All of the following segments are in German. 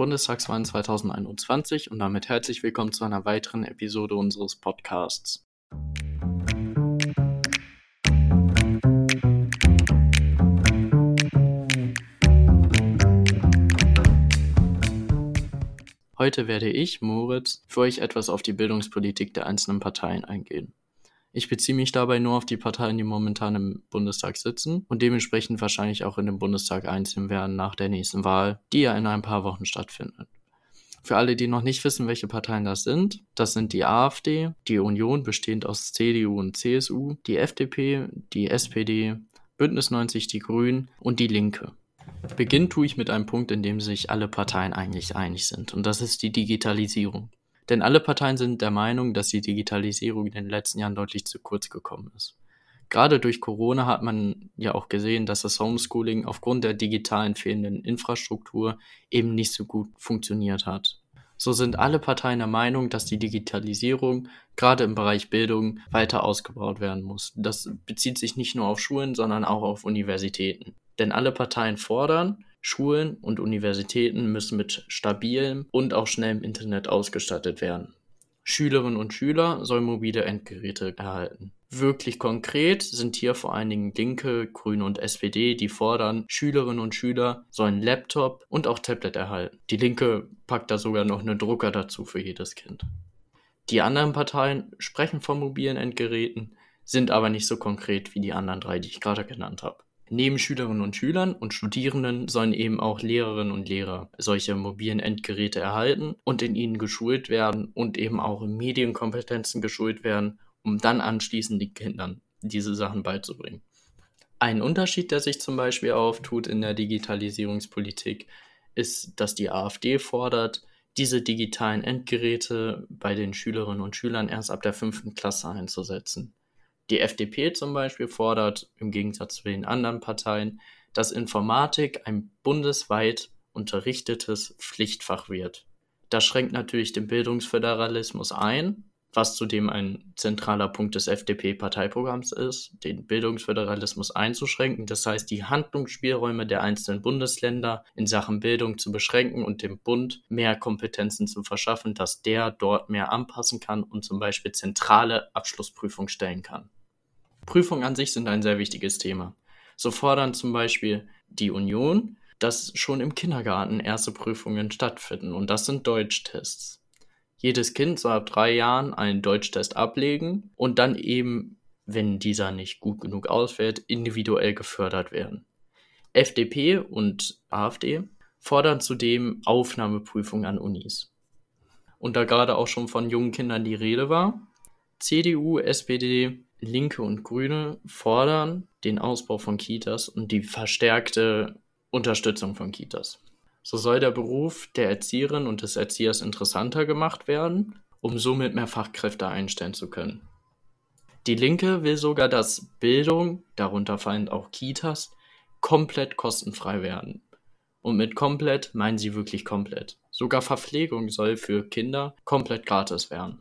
Bundestagswahlen 2021 und damit herzlich willkommen zu einer weiteren Episode unseres Podcasts. Heute werde ich, Moritz, für euch etwas auf die Bildungspolitik der einzelnen Parteien eingehen. Ich beziehe mich dabei nur auf die Parteien, die momentan im Bundestag sitzen und dementsprechend wahrscheinlich auch in den Bundestag einziehen werden nach der nächsten Wahl, die ja in ein paar Wochen stattfindet. Für alle, die noch nicht wissen, welche Parteien das sind, das sind die AfD, die Union bestehend aus CDU und CSU, die FDP, die SPD, Bündnis 90 Die Grünen und die Linke. Beginnen tue ich mit einem Punkt, in dem sich alle Parteien eigentlich einig sind, und das ist die Digitalisierung. Denn alle Parteien sind der Meinung, dass die Digitalisierung in den letzten Jahren deutlich zu kurz gekommen ist. Gerade durch Corona hat man ja auch gesehen, dass das Homeschooling aufgrund der digitalen fehlenden Infrastruktur eben nicht so gut funktioniert hat. So sind alle Parteien der Meinung, dass die Digitalisierung gerade im Bereich Bildung weiter ausgebaut werden muss. Das bezieht sich nicht nur auf Schulen, sondern auch auf Universitäten. Denn alle Parteien fordern, Schulen und Universitäten müssen mit stabilem und auch schnellem Internet ausgestattet werden. Schülerinnen und Schüler sollen mobile Endgeräte erhalten. Wirklich konkret sind hier vor allen Dingen Linke, Grüne und SPD, die fordern, Schülerinnen und Schüler sollen Laptop und auch Tablet erhalten. Die Linke packt da sogar noch einen Drucker dazu für jedes Kind. Die anderen Parteien sprechen von mobilen Endgeräten, sind aber nicht so konkret wie die anderen drei, die ich gerade genannt habe. Neben Schülerinnen und Schülern und Studierenden sollen eben auch Lehrerinnen und Lehrer solche mobilen Endgeräte erhalten und in ihnen geschult werden und eben auch in Medienkompetenzen geschult werden, um dann anschließend den Kindern diese Sachen beizubringen. Ein Unterschied, der sich zum Beispiel auftut in der Digitalisierungspolitik, ist, dass die AfD fordert, diese digitalen Endgeräte bei den Schülerinnen und Schülern erst ab der fünften Klasse einzusetzen. Die FDP zum Beispiel fordert im Gegensatz zu den anderen Parteien, dass Informatik ein bundesweit unterrichtetes Pflichtfach wird. Das schränkt natürlich den Bildungsföderalismus ein, was zudem ein zentraler Punkt des FDP-Parteiprogramms ist, den Bildungsföderalismus einzuschränken, das heißt die Handlungsspielräume der einzelnen Bundesländer in Sachen Bildung zu beschränken und dem Bund mehr Kompetenzen zu verschaffen, dass der dort mehr anpassen kann und zum Beispiel zentrale Abschlussprüfung stellen kann. Prüfungen an sich sind ein sehr wichtiges Thema. So fordern zum Beispiel die Union, dass schon im Kindergarten erste Prüfungen stattfinden und das sind Deutschtests. Jedes Kind soll ab drei Jahren einen Deutschtest ablegen und dann eben, wenn dieser nicht gut genug ausfällt, individuell gefördert werden. FDP und AfD fordern zudem Aufnahmeprüfungen an Unis. Und da gerade auch schon von jungen Kindern die Rede war, CDU, SPD Linke und Grüne fordern den Ausbau von Kitas und die verstärkte Unterstützung von Kitas. So soll der Beruf der Erzieherin und des Erziehers interessanter gemacht werden, um somit mehr Fachkräfte einstellen zu können. Die Linke will sogar, dass Bildung, darunter fallen auch Kitas, komplett kostenfrei werden. Und mit komplett meinen sie wirklich komplett. Sogar Verpflegung soll für Kinder komplett gratis werden.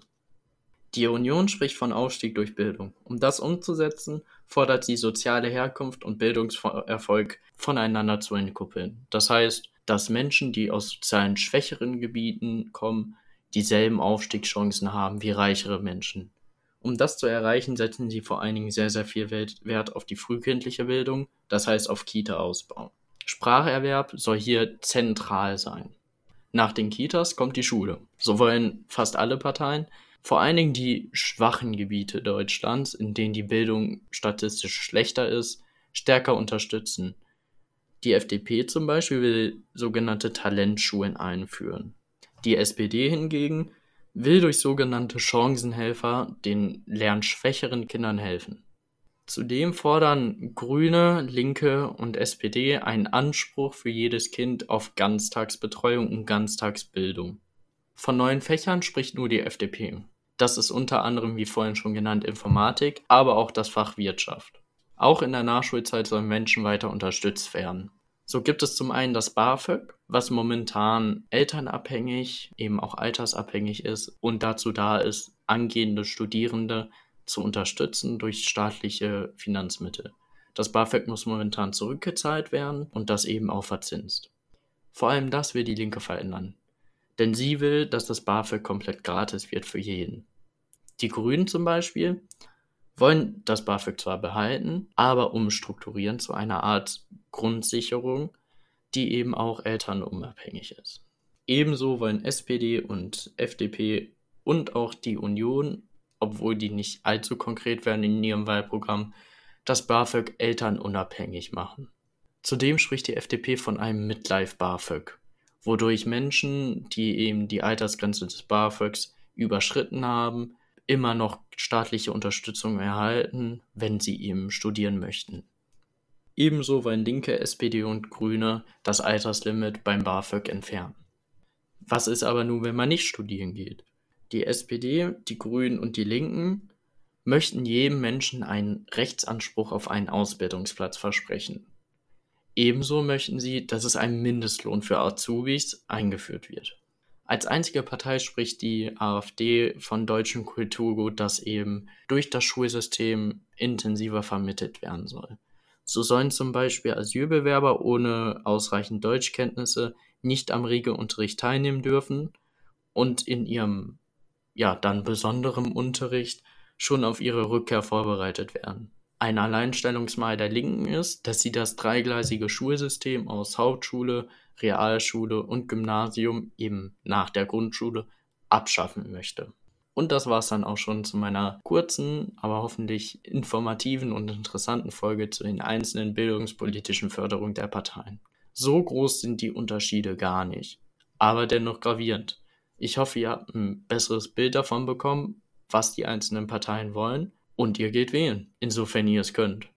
Die Union spricht von Aufstieg durch Bildung. Um das umzusetzen, fordert sie soziale Herkunft und Bildungserfolg voneinander zu entkuppeln. Das heißt, dass Menschen, die aus sozialen schwächeren Gebieten kommen, dieselben Aufstiegschancen haben wie reichere Menschen. Um das zu erreichen, setzen sie vor allen Dingen sehr, sehr viel Wert auf die frühkindliche Bildung, das heißt auf Kita-Ausbau. Spracherwerb soll hier zentral sein. Nach den Kitas kommt die Schule. So wollen fast alle Parteien, vor allen Dingen die schwachen Gebiete Deutschlands, in denen die Bildung statistisch schlechter ist, stärker unterstützen. Die FDP zum Beispiel will sogenannte Talentschulen einführen. Die SPD hingegen will durch sogenannte Chancenhelfer den lernschwächeren Kindern helfen. Zudem fordern Grüne, Linke und SPD einen Anspruch für jedes Kind auf Ganztagsbetreuung und Ganztagsbildung. Von neuen Fächern spricht nur die FDP. Das ist unter anderem, wie vorhin schon genannt, Informatik, aber auch das Fach Wirtschaft. Auch in der Nachschulzeit sollen Menschen weiter unterstützt werden. So gibt es zum einen das BAföG, was momentan elternabhängig, eben auch altersabhängig ist und dazu da ist, angehende Studierende zu unterstützen durch staatliche Finanzmittel. Das BAföG muss momentan zurückgezahlt werden und das eben auch verzinst. Vor allem das will die Linke verändern. Denn sie will, dass das BAföG komplett gratis wird für jeden. Die Grünen zum Beispiel wollen das BAföG zwar behalten, aber umstrukturieren zu einer Art Grundsicherung, die eben auch elternunabhängig ist. Ebenso wollen SPD und FDP und auch die Union, obwohl die nicht allzu konkret werden in ihrem Wahlprogramm, das BAföG elternunabhängig machen. Zudem spricht die FDP von einem Midlife BAföG, wodurch Menschen, die eben die Altersgrenze des BAföGs überschritten haben, immer noch staatliche Unterstützung erhalten, wenn sie eben studieren möchten. Ebenso wollen Linke, SPD und Grüne das Alterslimit beim BAföG entfernen. Was ist aber nun, wenn man nicht studieren geht? Die SPD, die Grünen und die Linken möchten jedem Menschen einen Rechtsanspruch auf einen Ausbildungsplatz versprechen. Ebenso möchten sie, dass es ein Mindestlohn für Azubis eingeführt wird. Als einzige Partei spricht die AfD von deutschem Kulturgut, das eben durch das Schulsystem intensiver vermittelt werden soll. So sollen zum Beispiel Asylbewerber ohne ausreichend Deutschkenntnisse nicht am Regelunterricht teilnehmen dürfen und in ihrem ja dann besonderem Unterricht schon auf ihre Rückkehr vorbereitet werden. Ein Alleinstellungsmal der Linken ist, dass sie das dreigleisige Schulsystem aus Hauptschule, Realschule und Gymnasium eben nach der Grundschule abschaffen möchte. Und das war es dann auch schon zu meiner kurzen, aber hoffentlich informativen und interessanten Folge zu den einzelnen bildungspolitischen Förderungen der Parteien. So groß sind die Unterschiede gar nicht, aber dennoch gravierend. Ich hoffe, ihr habt ein besseres Bild davon bekommen, was die einzelnen Parteien wollen und ihr geht wählen, insofern ihr es könnt.